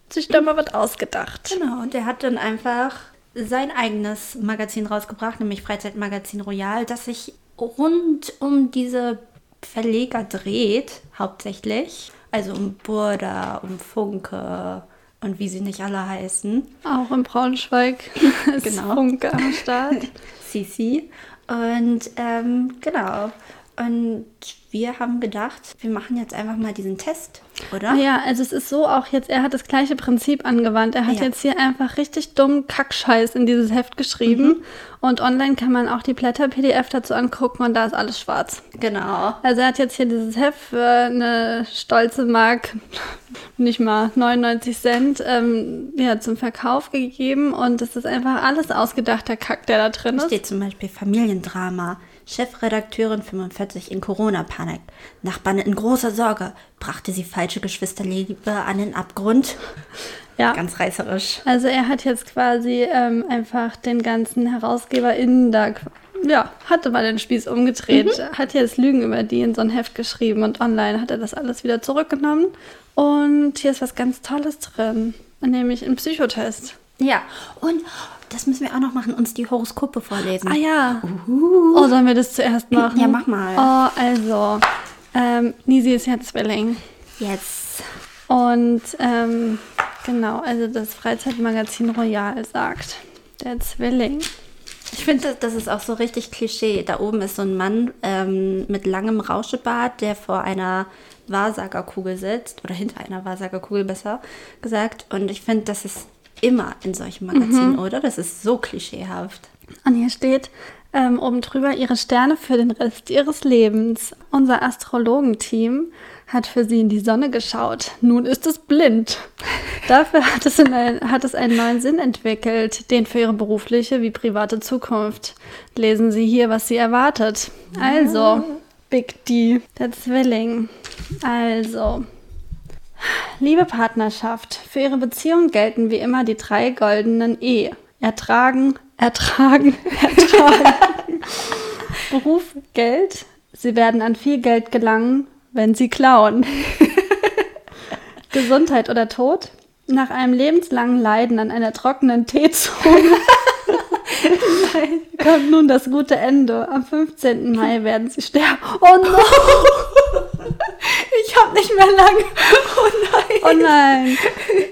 sich da mal was ausgedacht. Genau, und der hat dann einfach sein eigenes Magazin rausgebracht, nämlich Freizeitmagazin Royal, das sich rund um diese Verleger dreht, hauptsächlich. Also um Burda, um Funke und wie sie nicht alle heißen. Auch in Braunschweig ist Genau. Funke am Start. Sisi. Und ähm, genau. Und wir haben gedacht, wir machen jetzt einfach mal diesen Test, oder? Ja, also es ist so auch jetzt, er hat das gleiche Prinzip angewandt. Er hat Ja. jetzt hier einfach richtig dumm Kackscheiß in dieses Heft geschrieben. Und online kann man auch die Blätter-PDF dazu angucken und da ist alles schwarz. Genau. Also er hat jetzt hier dieses Heft für eine stolze Mark, nicht mal 99 Cent, ähm, ja, zum Verkauf gegeben. Und es ist einfach alles ausgedachter Kack, der da drin ist. Steht zum Beispiel Familiendrama. Chefredakteurin 45 in Corona-Panik. Nachbarn in großer Sorge. Brachte sie falsche Geschwisterliebe an den Abgrund. Ja. Ganz reißerisch. Also er hat jetzt quasi ähm, einfach den ganzen HerausgeberInnen da, ja, hatte mal den Spieß umgedreht, hat jetzt Lügen über die in so ein Heft geschrieben und online hat er das alles wieder zurückgenommen. Und hier ist was ganz Tolles drin, nämlich ein Psychotest. Ja, und das müssen wir auch noch machen, uns die Horoskope vorlesen. Ah ja. Oh, sollen wir das zuerst machen? Ja, mach mal. Oh, also, ähm, Nisi ist ja Zwilling. Jetzt. Und ähm, genau, also das Freizeitmagazin Royal sagt, der Zwilling. Ich finde, das, das ist auch so richtig Klischee. Da oben ist so ein Mann ähm, mit langem Rauschebart, der vor einer Wahrsagerkugel sitzt. Oder hinter einer Wahrsagerkugel besser gesagt. Und ich finde, das ist immer in solchen Magazinen, oder? Das ist so klischeehaft. Und hier steht, ähm, oben drüber ihre Sterne für den Rest ihres Lebens. Unser Astrologenteam hat für sie in die Sonne geschaut. Nun ist es blind. Dafür hat es, ein, hat es einen neuen Sinn entwickelt, den für ihre berufliche wie private Zukunft. Lesen Sie hier, was sie erwartet. Also, Big D, der Zwilling. Also, liebe Partnerschaft, für Ihre Beziehung gelten wie immer die drei goldenen E. Ertragen, ertragen, ertragen. Beruf, Geld. Sie werden an viel Geld gelangen, wenn sie klauen. Gesundheit oder Tod? Nach einem lebenslangen Leiden an einer trockenen Teezone kommt nun das gute Ende. Am 15. Mai werden sie sterben. Oh no! Ich hab nicht mehr lang. Oh nein. Oh nein.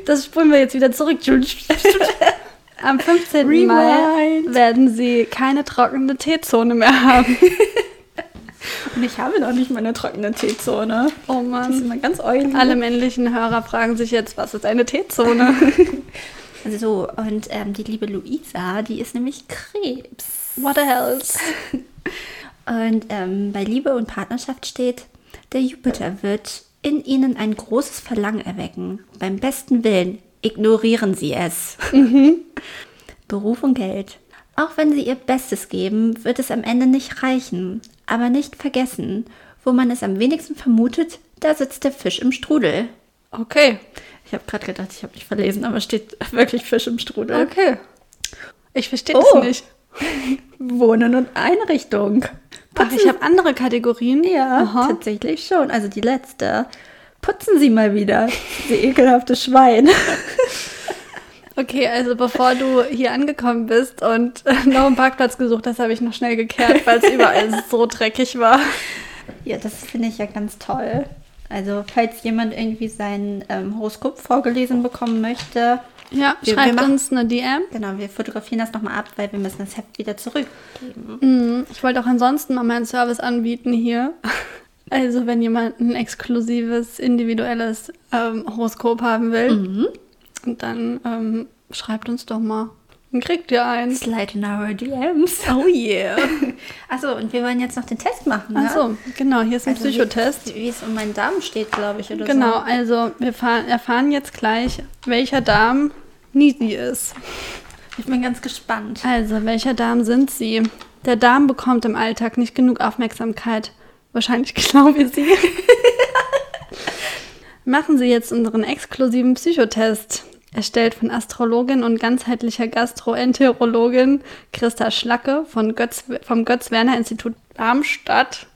Das spulen wir jetzt wieder zurück. Am 15. Rewind. Mai werden sie keine trockene Teezone mehr haben. Und ich habe noch nicht meine trockene Teezone. Oh Mann. Die ist immer ganz oily. Alle männlichen Hörer fragen sich jetzt, was ist eine Teezone? also so, und ähm, die liebe Luisa, die ist nämlich Krebs. What else? Und ähm, bei Liebe und Partnerschaft steht, der Jupiter wird in ihnen ein großes Verlangen erwecken. Beim besten Willen ignorieren sie es. Mhm. Beruf und Geld. Auch wenn sie ihr Bestes geben, wird es am Ende nicht reichen. Aber nicht vergessen, wo man es am wenigsten vermutet, da sitzt der Fisch im Strudel. Okay. Ich habe gerade gedacht, ich habe mich verlesen, aber steht wirklich Fisch im Strudel. Okay. Ich verstehe oh. das nicht. Wohnen und Einrichtung. Ach, ich habe andere Kategorien. Ja, Aha. tatsächlich schon. Also die letzte. Putzen Sie mal wieder, Sie ekelhafte Schwein. Okay, also bevor du hier angekommen bist und noch einen Parkplatz gesucht hast, habe ich noch schnell gekehrt, weil es überall so dreckig war. Ja, das finde ich ja ganz toll. Also, falls jemand irgendwie sein ähm, Horoskop vorgelesen bekommen möchte, ja, wir, schreibt wir machen, uns eine DM. Genau, wir fotografieren das nochmal ab, weil wir müssen das Heft wieder zurückgeben. Mhm. Ich wollte auch ansonsten mal meinen Service anbieten hier. Also wenn jemand ein exklusives, individuelles ähm, Horoskop haben will, mhm. dann ähm, schreibt uns doch mal. Dann kriegt ihr eins. Slide in our DMs. Oh yeah. Achso, und wir wollen jetzt noch den Test machen. Ne? Achso, genau, hier ist ein also Psychotest. Wie, es um meinen Darm steht, glaube ich, oder genau, so. Genau, also wir erfahren jetzt gleich, welcher Darm Nisi ist. Ich bin ganz gespannt. Also, welcher Darm sind Sie? Der Darm bekommt im Alltag nicht genug Aufmerksamkeit. Wahrscheinlich genau wie Sie. Machen Sie jetzt unseren exklusiven Psychotest. Erstellt von Astrologin und ganzheitlicher Gastroenterologin Christa Schlacke von Götz, vom Götz-Werner-Institut Darmstadt.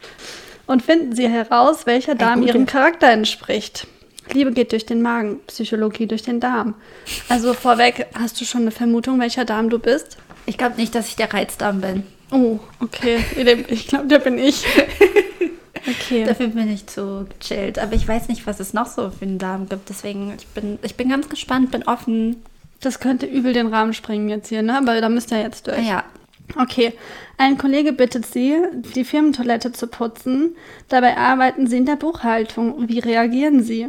Und finden Sie heraus, welcher Darm Ihrem Charakter entspricht. Liebe geht durch den Magen, Psychologie durch den Darm. Also vorweg, hast du schon eine Vermutung, welcher Darm du bist? Ich glaube nicht, dass ich der Reizdarm bin. Oh, okay. Ich glaube, der bin ich. Okay. Dafür bin ich zu gechillt. Aber ich weiß nicht, was es noch so für einen Darm gibt. Deswegen, ich bin, ich bin ganz gespannt, bin offen. Das könnte übel den Rahmen springen jetzt hier, ne? Aber da müsst ihr jetzt durch. Ja. Okay. Ein Kollege bittet Sie, die Firmentoilette zu putzen. Dabei arbeiten Sie in der Buchhaltung. Wie reagieren Sie?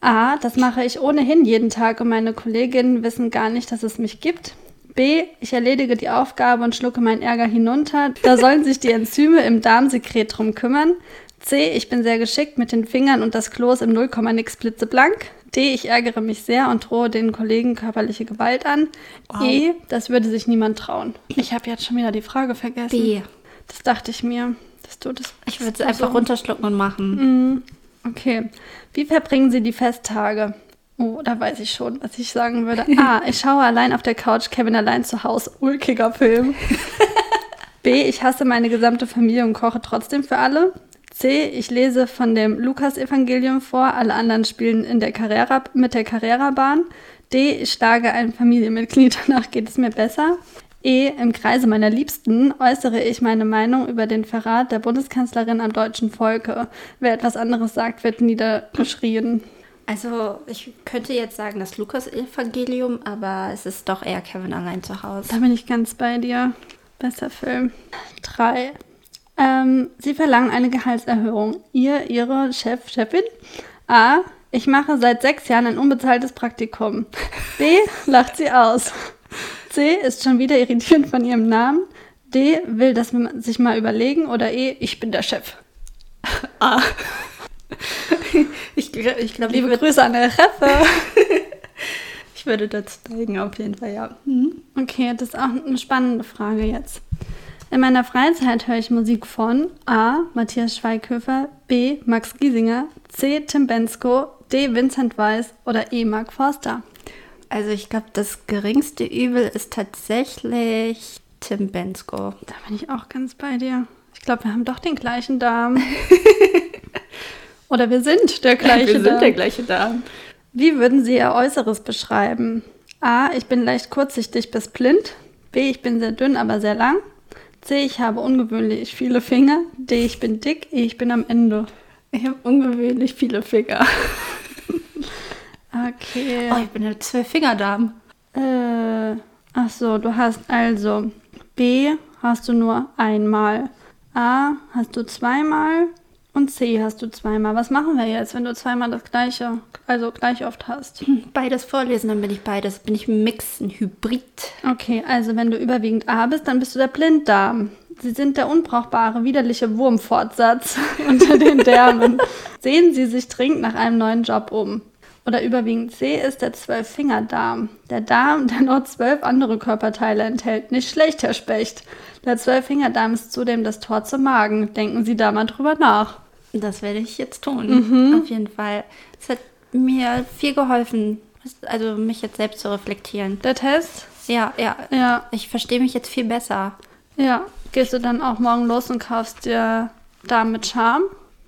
A, das mache ich ohnehin jeden Tag und meine Kolleginnen wissen gar nicht, dass es mich gibt. B, ich erledige die Aufgabe und schlucke meinen Ärger hinunter. Da sollen sich die Enzyme im Darmsekret drum kümmern. C, ich bin sehr geschickt mit den Fingern und das Klo ist im 0, nix blitzeblank. D, ich ärgere mich sehr und drohe den Kollegen körperliche Gewalt an. Wow. E, das würde sich niemand trauen. Ich habe jetzt schon wieder die Frage vergessen. B. Das dachte ich mir, dass du das. Ich würde es einfach so. runterschlucken und machen. Mm. Okay. Wie verbringen Sie die Festtage? Oh, da weiß ich schon, was ich sagen würde. A. Ich schaue allein auf der Couch Kevin allein zu Hause. Ulkiger Film. B. Ich hasse meine gesamte Familie und koche trotzdem für alle. C. Ich lese von dem Lukas-Evangelium vor. Alle anderen spielen in der Carrera, mit der Carrera-Bahn. D. Ich schlage ein Familienmitglied. Danach geht es mir besser. E. Im Kreise meiner Liebsten äußere ich meine Meinung über den Verrat der Bundeskanzlerin am deutschen Volke. Wer etwas anderes sagt, wird niedergeschrien. Also, ich könnte jetzt sagen, das Lukas-Evangelium, aber es ist doch eher Kevin allein zu Hause. Da bin ich ganz bei dir. Besser Film. Drei. Ähm, Sie verlangen eine Gehaltserhöhung. Ihr, Ihre Chef, Chefin? A. Ich mache seit sechs Jahren ein unbezahltes Praktikum. B. Lacht sie aus. C ist schon wieder irritiert von ihrem Namen. D. Will das sich mal überlegen. Oder E. Ich bin der Chef. A. ich ich glaube, Liebe Grüße an der Cheffe. ich würde das zeigen, auf jeden Fall, ja. Mhm. Okay, das ist auch eine spannende Frage jetzt. In meiner Freizeit höre ich Musik von A. Matthias Schweighöfer, B. Max Giesinger, C. Tim Bensko, D. Vincent Weiss oder E. Mark Forster. Also ich glaube, das geringste Übel ist tatsächlich Tim Bensko. Da bin ich auch ganz bei dir. Ich glaube, wir haben doch den gleichen Darm. oder wir sind der gleiche wir Darm. Wir sind der gleiche Darm. Wie würden Sie Ihr Äußeres beschreiben? A. Ich bin leicht kurzsichtig bis blind. B. Ich bin sehr dünn, aber sehr lang. C. Ich habe ungewöhnlich viele Finger. D. Ich bin dick. E. Ich bin am Ende. Ich habe ungewöhnlich viele Finger. okay. Oh, ich bin eine Zwölf-Finger-Dame. Äh, ach so, du hast also B hast du nur einmal. A hast du zweimal. Und C hast du zweimal. Was machen wir jetzt, wenn du zweimal das gleiche, also gleich oft hast? Beides vorlesen, dann bin ich beides. Bin ich ein Mix, ein Hybrid. Okay, also wenn du überwiegend A bist, dann bist du der Blinddarm. Sie sind der unbrauchbare, widerliche Wurmfortsatz unter den Därmen. Sehen Sie sich dringend nach einem neuen Job um. Oder überwiegend C ist der Zwölffingerdarm. Der Darm, der noch zwölf andere Körperteile enthält. Nicht schlecht, Herr Specht. Der Zwölffingerdarm ist zudem das Tor zum Magen. Denken Sie da mal drüber nach. Das werde ich jetzt tun, mhm. auf jeden Fall. Es hat mir viel geholfen, also mich jetzt selbst zu reflektieren. Der Test? Ja, ja. Ja. Ich verstehe mich jetzt viel besser. Ja. Gehst du dann auch morgen los und kaufst dir Darm mit Charme?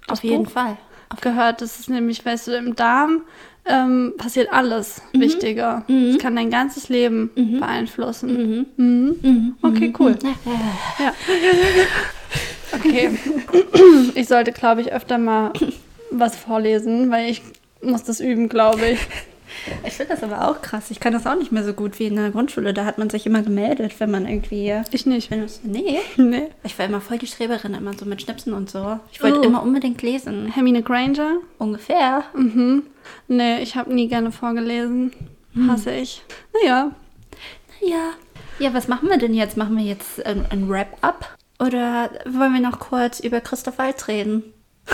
Auf jeden Buch? Fall. Auf gehört, das ist nämlich, weißt du, im Darm ähm, passiert alles mhm. Wichtige. Mhm. Es kann dein ganzes Leben mhm. beeinflussen. Mhm. Mhm. Mhm. Okay, cool. Ja. Okay. Ich sollte, glaube ich, öfter mal was vorlesen, weil ich muss das üben, glaube ich. Ich finde das aber auch krass. Ich kann das auch nicht mehr so gut wie in der Grundschule. Da hat man sich immer gemeldet, wenn man irgendwie. Ich nicht. Wenn nee. Nee. Ich war immer voll die Streberin, immer so mit Schnipsen und so. Ich wollte oh. immer unbedingt lesen. Hermine Granger? Ungefähr. Mhm. Nee, ich habe nie gerne vorgelesen. Hm. Hasse ich. Naja. Naja. Ja, was machen wir denn jetzt? Machen wir jetzt ein, ein Wrap-up? Oder wollen wir noch kurz über Christoph Waltz reden?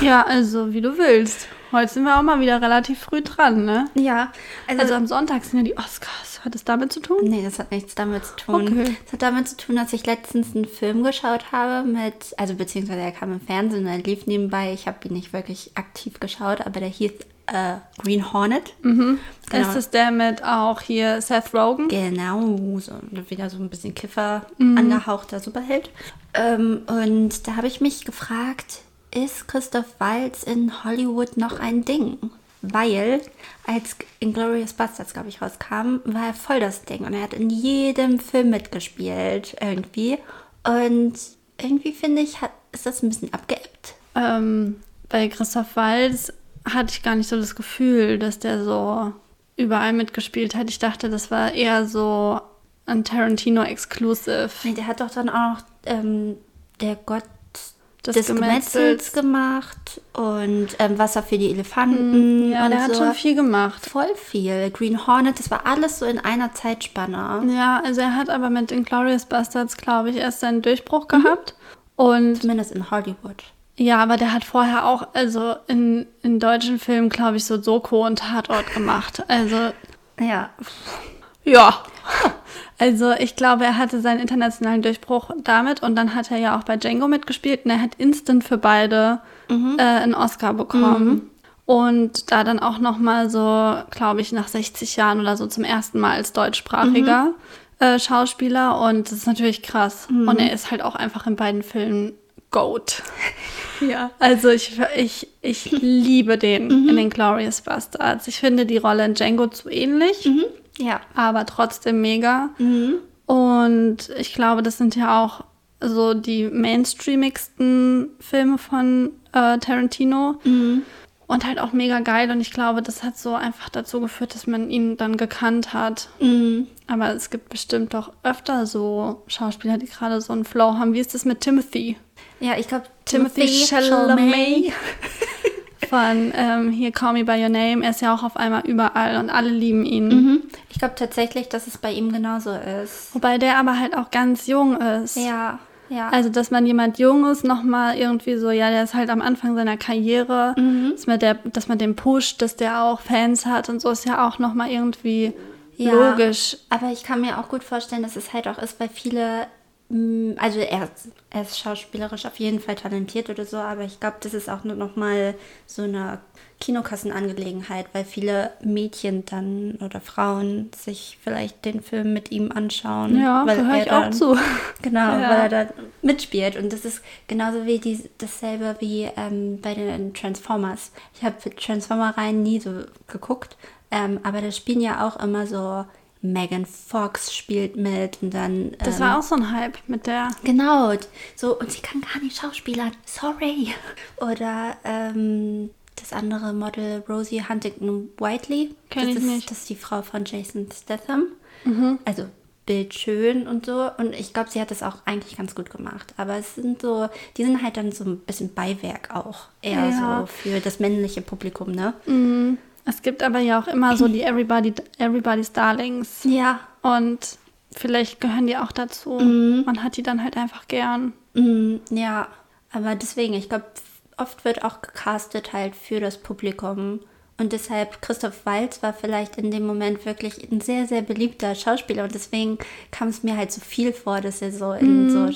Ja, also wie du willst. Heute sind wir auch mal wieder relativ früh dran, ne? Ja. Also, also am Sonntag sind ja die Oscars. Hat das damit zu tun? Nee, das hat nichts damit zu tun. Okay. Das hat damit zu tun, dass ich letztens einen Film geschaut habe mit, also beziehungsweise er kam im Fernsehen, er lief nebenbei. Ich habe ihn nicht wirklich aktiv geschaut, aber der hieß äh, Green Hornet. Mhm. Genau. Ist das der mit auch hier Seth Rogen? Genau, so wieder so ein bisschen Kiffer mhm. angehauchter Superheld. Ähm, und da habe ich mich gefragt, ist Christoph Waltz in Hollywood noch ein Ding? Weil, als Inglourious Bastards, glaube ich, rauskam, war er voll das Ding. Und er hat in jedem Film mitgespielt, irgendwie. Und irgendwie finde ich, hat, ist das ein bisschen abgeebbt. Ähm, bei Christoph Waltz hatte ich gar nicht so das Gefühl, dass der so überall mitgespielt hat. Ich dachte, das war eher so ein Tarantino-Exclusive. Nee, der hat doch dann auch ähm, der Gott des, des Gemetzels. gemacht und ähm, Wasser für die Elefanten. Mm, ja, der so. hat schon viel gemacht. Voll viel. Green Hornet, das war alles so in einer Zeitspanne. Ja, also er hat aber mit Inglourious Bastards, glaube ich, erst seinen Durchbruch mhm. gehabt. Und Zumindest in Hollywood. Ja, aber der hat vorher auch, also in, in deutschen Filmen, glaube ich, so Soko und Tatort gemacht. Also, ja. Ja. Also ich glaube, er hatte seinen internationalen Durchbruch damit und dann hat er ja auch bei Django mitgespielt und er hat instant für beide mhm. äh, einen Oscar bekommen. Mhm. Und da dann auch noch mal so, glaube ich, nach 60 Jahren oder so zum ersten Mal als deutschsprachiger mhm. äh, Schauspieler und das ist natürlich krass. Mhm. Und er ist halt auch einfach in beiden Filmen Goat. Ja. Also ich, ich, ich liebe den mhm. in den Glorious Bastards. Ich finde die Rolle in Django zu ähnlich. Mhm. Ja. Aber trotzdem mega. Mhm. Und ich glaube, das sind ja auch so die mainstreamigsten Filme von äh, Tarantino. Mhm. Und halt auch mega geil. Und ich glaube, das hat so einfach dazu geführt, dass man ihn dann gekannt hat. Mhm. Aber es gibt bestimmt doch öfter so Schauspieler, die gerade so einen Flow haben. Wie ist das mit Timothy? Ja, ich glaube, Timothy, Timothy Chalamet. Von ähm, hier Call Me By Your Name. Er ist ja auch auf einmal überall und alle lieben ihn. Mhm. Ich glaube tatsächlich, dass es bei ihm genauso ist. Wobei der aber halt auch ganz jung ist. Ja. Ja. Also, dass man jemand Junges nochmal irgendwie so, ja, der ist halt am Anfang seiner Karriere, Mhm. dass, man der, dass man den pusht, dass der auch Fans hat und so ist ja auch nochmal irgendwie Ja. logisch. Aber ich kann mir auch gut vorstellen, dass es halt auch ist, weil viele, also er, er ist schauspielerisch auf jeden Fall talentiert oder so, aber ich glaube, das ist auch nur noch mal so eine Kinokassenangelegenheit, weil viele Mädchen dann oder Frauen sich vielleicht den Film mit ihm anschauen. Ja, weil gehöre er ich auch dann- zu. Genau, Ja. weil er da mitspielt. Und das ist genauso wie die, dasselbe wie ähm, bei den Transformers. Ich habe Transformer-Reihen nie so geguckt, ähm, aber da spielen ja auch immer so Megan Fox spielt mit und dann. Das ähm, war auch so ein Hype mit der. Genau, so, und sie kann gar nicht schauspielern, sorry. Oder ähm, das andere Model Rosie Huntington Whiteley. Kenn das ich ist, nicht. Das ist die Frau von Jason Statham. Also bildschön und so. Und ich glaube, sie hat das auch eigentlich ganz gut gemacht. Aber es sind so, die sind halt dann so ein bisschen Beiwerk auch. Eher Ja. so für das männliche Publikum, ne? Es gibt aber ja auch immer so die Everybody, Everybody's Darlings. Ja. Und vielleicht gehören die auch dazu. Man hat die dann halt einfach gern. Mm, ja, aber deswegen, ich glaube, oft wird auch gecastet halt für das Publikum. Und deshalb, Christoph Waltz war vielleicht in dem Moment wirklich ein sehr, sehr beliebter Schauspieler. Und deswegen kam es mir halt so viel vor, dass er so in so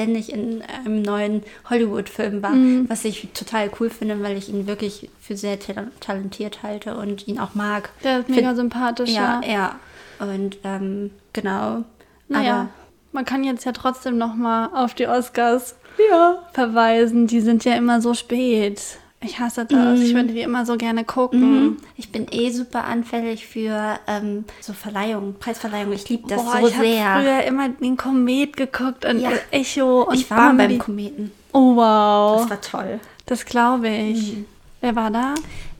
ständig in einem neuen Hollywood-Film war, was ich total cool finde, weil ich ihn wirklich für sehr tal- talentiert halte und ihn auch mag. Der ist Find- mega sympathisch. Ja, Ja, ja. Und ähm, genau. Naja, Aber man kann jetzt ja trotzdem nochmal auf die Oscars verweisen. Die sind ja immer so spät. Ich hasse das. Ich würde die immer so gerne gucken. Mhm. Ich bin eh super anfällig für ähm, so Verleihungen, Preisverleihungen. Ich liebe das Boah, so ich habe sehr. früher immer den Komet geguckt und Ja. Echo und ich war mal Bambi. beim Kometen. Oh wow, Das war toll. das glaube ich. Mhm. Wer war da?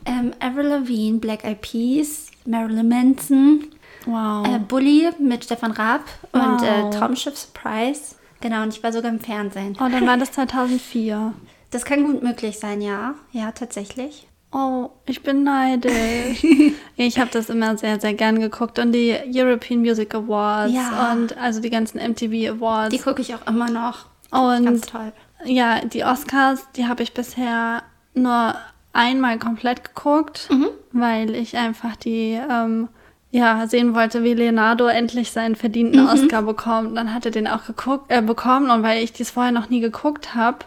Ähm, Avril Lavigne, Black Eyed Peas, Marilyn Manson, Wow. äh, Bully mit Stefan Raab und äh, Wow. Traumschiff Surprise. Genau, und ich war sogar im Fernsehen. oh, dann war das 2004. Das kann gut möglich sein, ja. Ja, tatsächlich. Oh, ich bin neidisch. ich habe das immer sehr, sehr gern geguckt und die European Music Awards Ja. und also die ganzen MTV Awards. Die gucke ich auch immer noch. Und- Ganz toll. Ja, die Oscars, die habe ich bisher nur einmal komplett geguckt, Mhm. weil ich einfach die ähm, ja sehen wollte, wie Leonardo endlich seinen verdienten Mhm. Oscar bekommt. Dann hat er den auch geguckt, äh, bekommen und weil ich dies vorher noch nie geguckt habe,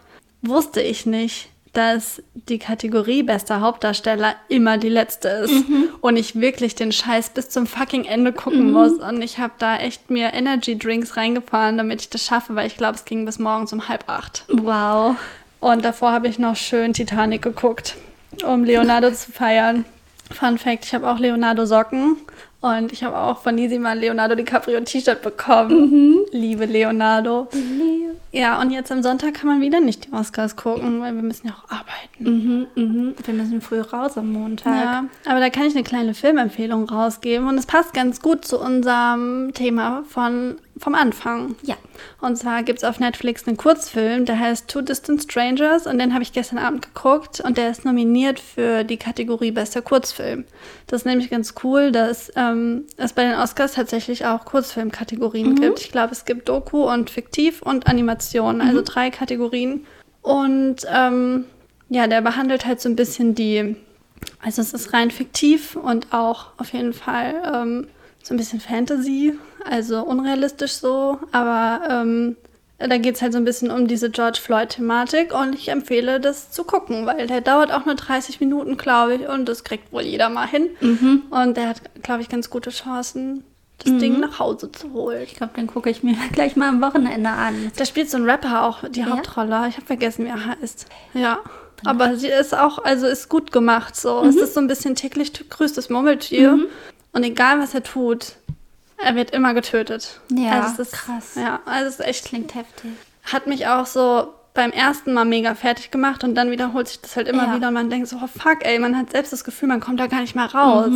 wusste ich nicht, dass die Kategorie bester Hauptdarsteller immer die letzte ist Mhm. und ich wirklich den Scheiß bis zum fucking Ende gucken muss und ich habe da echt mir Energy Drinks reingefahren, damit ich das schaffe, weil ich glaube, es ging bis morgens um halb acht. Wow. Und davor habe ich noch schön Titanic geguckt, um Leonardo zu feiern. Fun Fact, ich habe auch Leonardo Socken und ich habe auch von Nisi mal ein Leonardo DiCaprio T-Shirt bekommen. Liebe Leonardo. Ja, und jetzt am Sonntag kann man wieder nicht die Oscars gucken, weil wir müssen ja auch arbeiten. Mhm, mhm. Wir müssen früh raus am Montag. Ja, aber da kann ich eine kleine Filmempfehlung rausgeben und es passt ganz gut zu unserem Thema von, vom Anfang. Ja. Und zwar gibt es auf Netflix einen Kurzfilm, der heißt Two Distant Strangers und den habe ich gestern Abend geguckt und der ist nominiert für die Kategorie Bester Kurzfilm. Das ist nämlich ganz cool, dass ähm, es bei den Oscars tatsächlich auch Kurzfilmkategorien gibt. Ich glaube, es gibt Doku und Fiktiv und Animation, also drei Kategorien. Und ähm, ja, der behandelt halt so ein bisschen die, also es ist rein fiktiv und auch auf jeden Fall ähm, so ein bisschen Fantasy, also unrealistisch so, aber ähm, da geht es halt so ein bisschen um diese George Floyd-Thematik und ich empfehle das zu gucken, weil der dauert auch nur 30 Minuten, glaube ich, und das kriegt wohl jeder mal hin. Und der hat, glaube ich, ganz gute Chancen, das Ding nach Hause zu holen. Ich glaube, dann gucke ich mir gleich mal am Wochenende an. Da spielt so ein Rapper auch die Hauptrolle. Ich habe vergessen, wie er heißt. Ja. Aber sie ist auch, also ist gut gemacht so. Es ist so ein bisschen täglich grüßt das Murmeltier. Und egal was er tut, er wird immer getötet. Ja, also es ist, krass. Ja, also es ist echt, Klingt heftig. hat mich auch so beim ersten Mal mega fertig gemacht und dann wiederholt sich das halt immer Ja. wieder und man denkt so, oh fuck, ey, man hat selbst das Gefühl, man kommt da gar nicht mehr raus.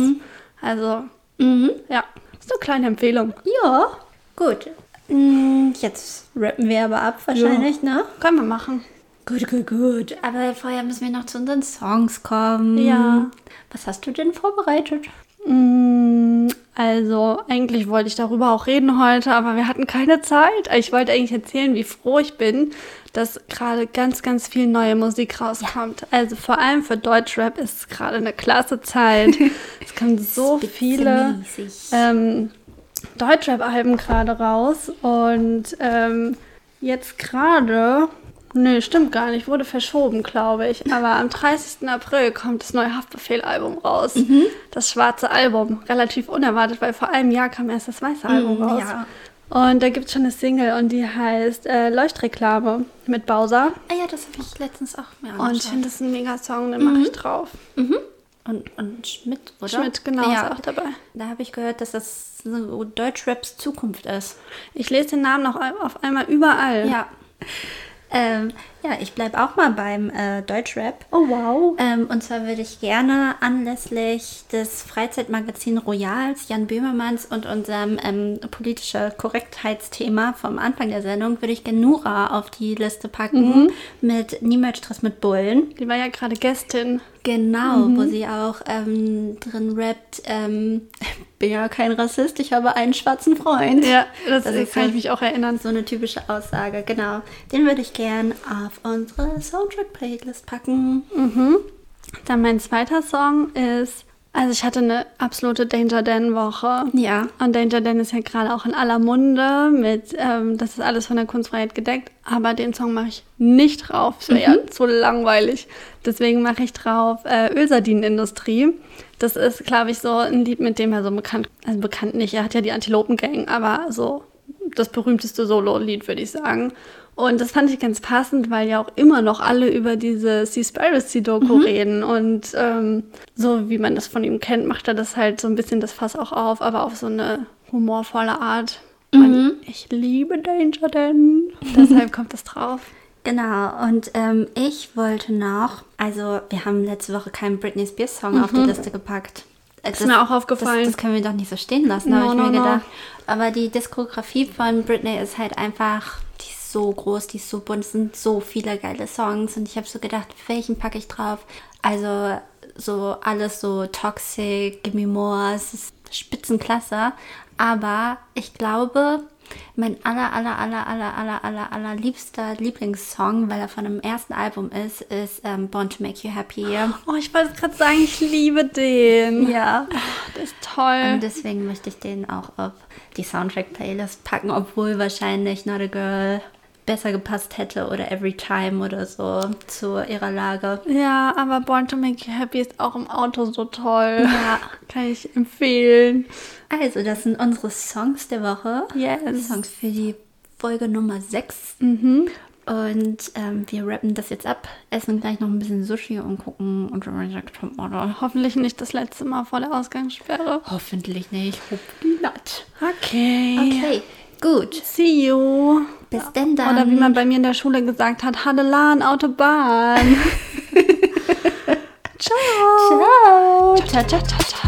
Also, Mhm. ja, ist eine kleine Empfehlung. Ja. Gut. Mm, Jetzt rappen wir aber ab wahrscheinlich, ne? Können wir machen. Gut, gut, gut. Aber vorher müssen wir noch zu unseren Songs kommen. Ja. Was hast du denn vorbereitet? Mm, Also eigentlich wollte ich darüber auch reden heute, aber wir hatten keine Zeit. Ich wollte eigentlich erzählen, wie froh ich bin, dass gerade ganz, ganz viel neue Musik rauskommt. Ja. Also vor allem für Deutschrap ist es gerade eine klasse Zeit. es kommen so viele ähm, Deutschrap-Alben gerade raus und ähm, jetzt gerade Nee, stimmt gar nicht. Wurde verschoben, glaube ich. Aber am 30. April kommt das neue Haftbefehl-Album raus. Mhm. Das schwarze Album. Relativ unerwartet, weil vor einem Jahr kam erst das weiße Album mhm, raus. Ja. Und da gibt es schon eine Single und die heißt äh, Leuchtreklame mit Bowser. Ah ja, das habe ich letztens auch mir angeschaut. Und ich finde das ist ein mega Song, den mhm. mache ich drauf. Mhm. Und, und Schmidt, oder? Schmidt, genau, ja. ist auch dabei. Da habe ich gehört, dass das so Deutschraps Zukunft ist. Ich lese den Namen noch auf einmal überall. Ja. Ähm, ja, ich bleibe auch mal beim äh, Deutschrap. Oh, wow. Ähm, und zwar würde ich gerne anlässlich des Freizeitmagazin Royals, Jan Böhmermanns und unserem ähm, politischer Korrektheitsthema vom Anfang der Sendung, würde ich gerne Nura auf die Liste packen mhm. mit Niemals Stress mit Bullen. Die war ja gerade Gästin. Genau, mhm. wo sie auch ähm, drin rappt, ähm, bin ja kein Rassist, ich habe einen schwarzen Freund. Ja, das, das kann halt ich mich auch erinnern. So eine typische Aussage, genau. Den würde ich gern auf unsere Soundtrack-Playlist packen. Mhm. Dann mein zweiter Song ist also ich hatte eine absolute Danger Dan Woche. Ja. Und Danger Dan ist ja gerade auch in aller Munde mit, ähm, das ist alles von der Kunstfreiheit gedeckt. Aber den Song mache ich nicht drauf. Das wäre mhm. ja zu langweilig. Deswegen mache ich drauf äh, Ölsardinenindustrie. Das ist, glaube ich, so ein Lied, mit dem er so bekannt, also bekannt nicht. Er hat ja die Antilopen-Gang, aber so das berühmteste Solo-Lied, würde ich sagen. Und das fand ich ganz passend, weil ja auch immer noch alle über diese Seaspiracy-Doku mhm. reden. Und ähm, so wie man das von ihm kennt, macht er das halt so ein bisschen das Fass auch auf, aber auf so eine humorvolle Art. Mhm. Ich liebe Danger Dan. Deshalb kommt das drauf. Genau, und ähm, ich wollte noch, also wir haben letzte Woche keinen Britney Spears Song mhm. auf die Liste gepackt. Das, ist mir auch aufgefallen. Das, das, können wir doch nicht so stehen lassen, no, habe ich no, mir gedacht. No. Aber die Diskografie von Britney ist halt einfach so groß, die ist so bunt, es sind so viele geile Songs und ich habe so gedacht, welchen packe ich drauf? Also so alles so Toxic, Gimme More, es ist Spitzenklasse, aber ich glaube, mein aller, aller, aller, aller, aller, aller, aller liebster Lieblingssong, weil er von dem ersten Album ist, ist ähm, Born to Make You Happy. Oh, ich wollte gerade sagen, ich liebe den. Ja. Oh, das ist toll. Und deswegen möchte ich den auch auf die Soundtrack-Playlist packen, obwohl wahrscheinlich Not a Girl besser gepasst hätte oder Every Time oder so zu ihrer Lage. Ja, aber Born to Make You Happy ist auch im Auto so toll. Ja. Kann ich empfehlen. Also, das sind unsere Songs der Woche. Yes. Songs für die Folge Nummer 6. Mhm. Und ähm, wir rappen das jetzt ab, essen gleich noch ein bisschen Sushi und gucken und Hoffentlich nicht das letzte Mal vor der Ausgangssperre. Hoffentlich nicht. Hoffentlich nicht. Okay. Okay, gut. See you. Bis denn dann. Oder wie man bei mir in der Schule gesagt hat, Hadelan, Autobahn. ciao. Ciao. Ciao, ciao, ciao, ciao, ciao, ciao.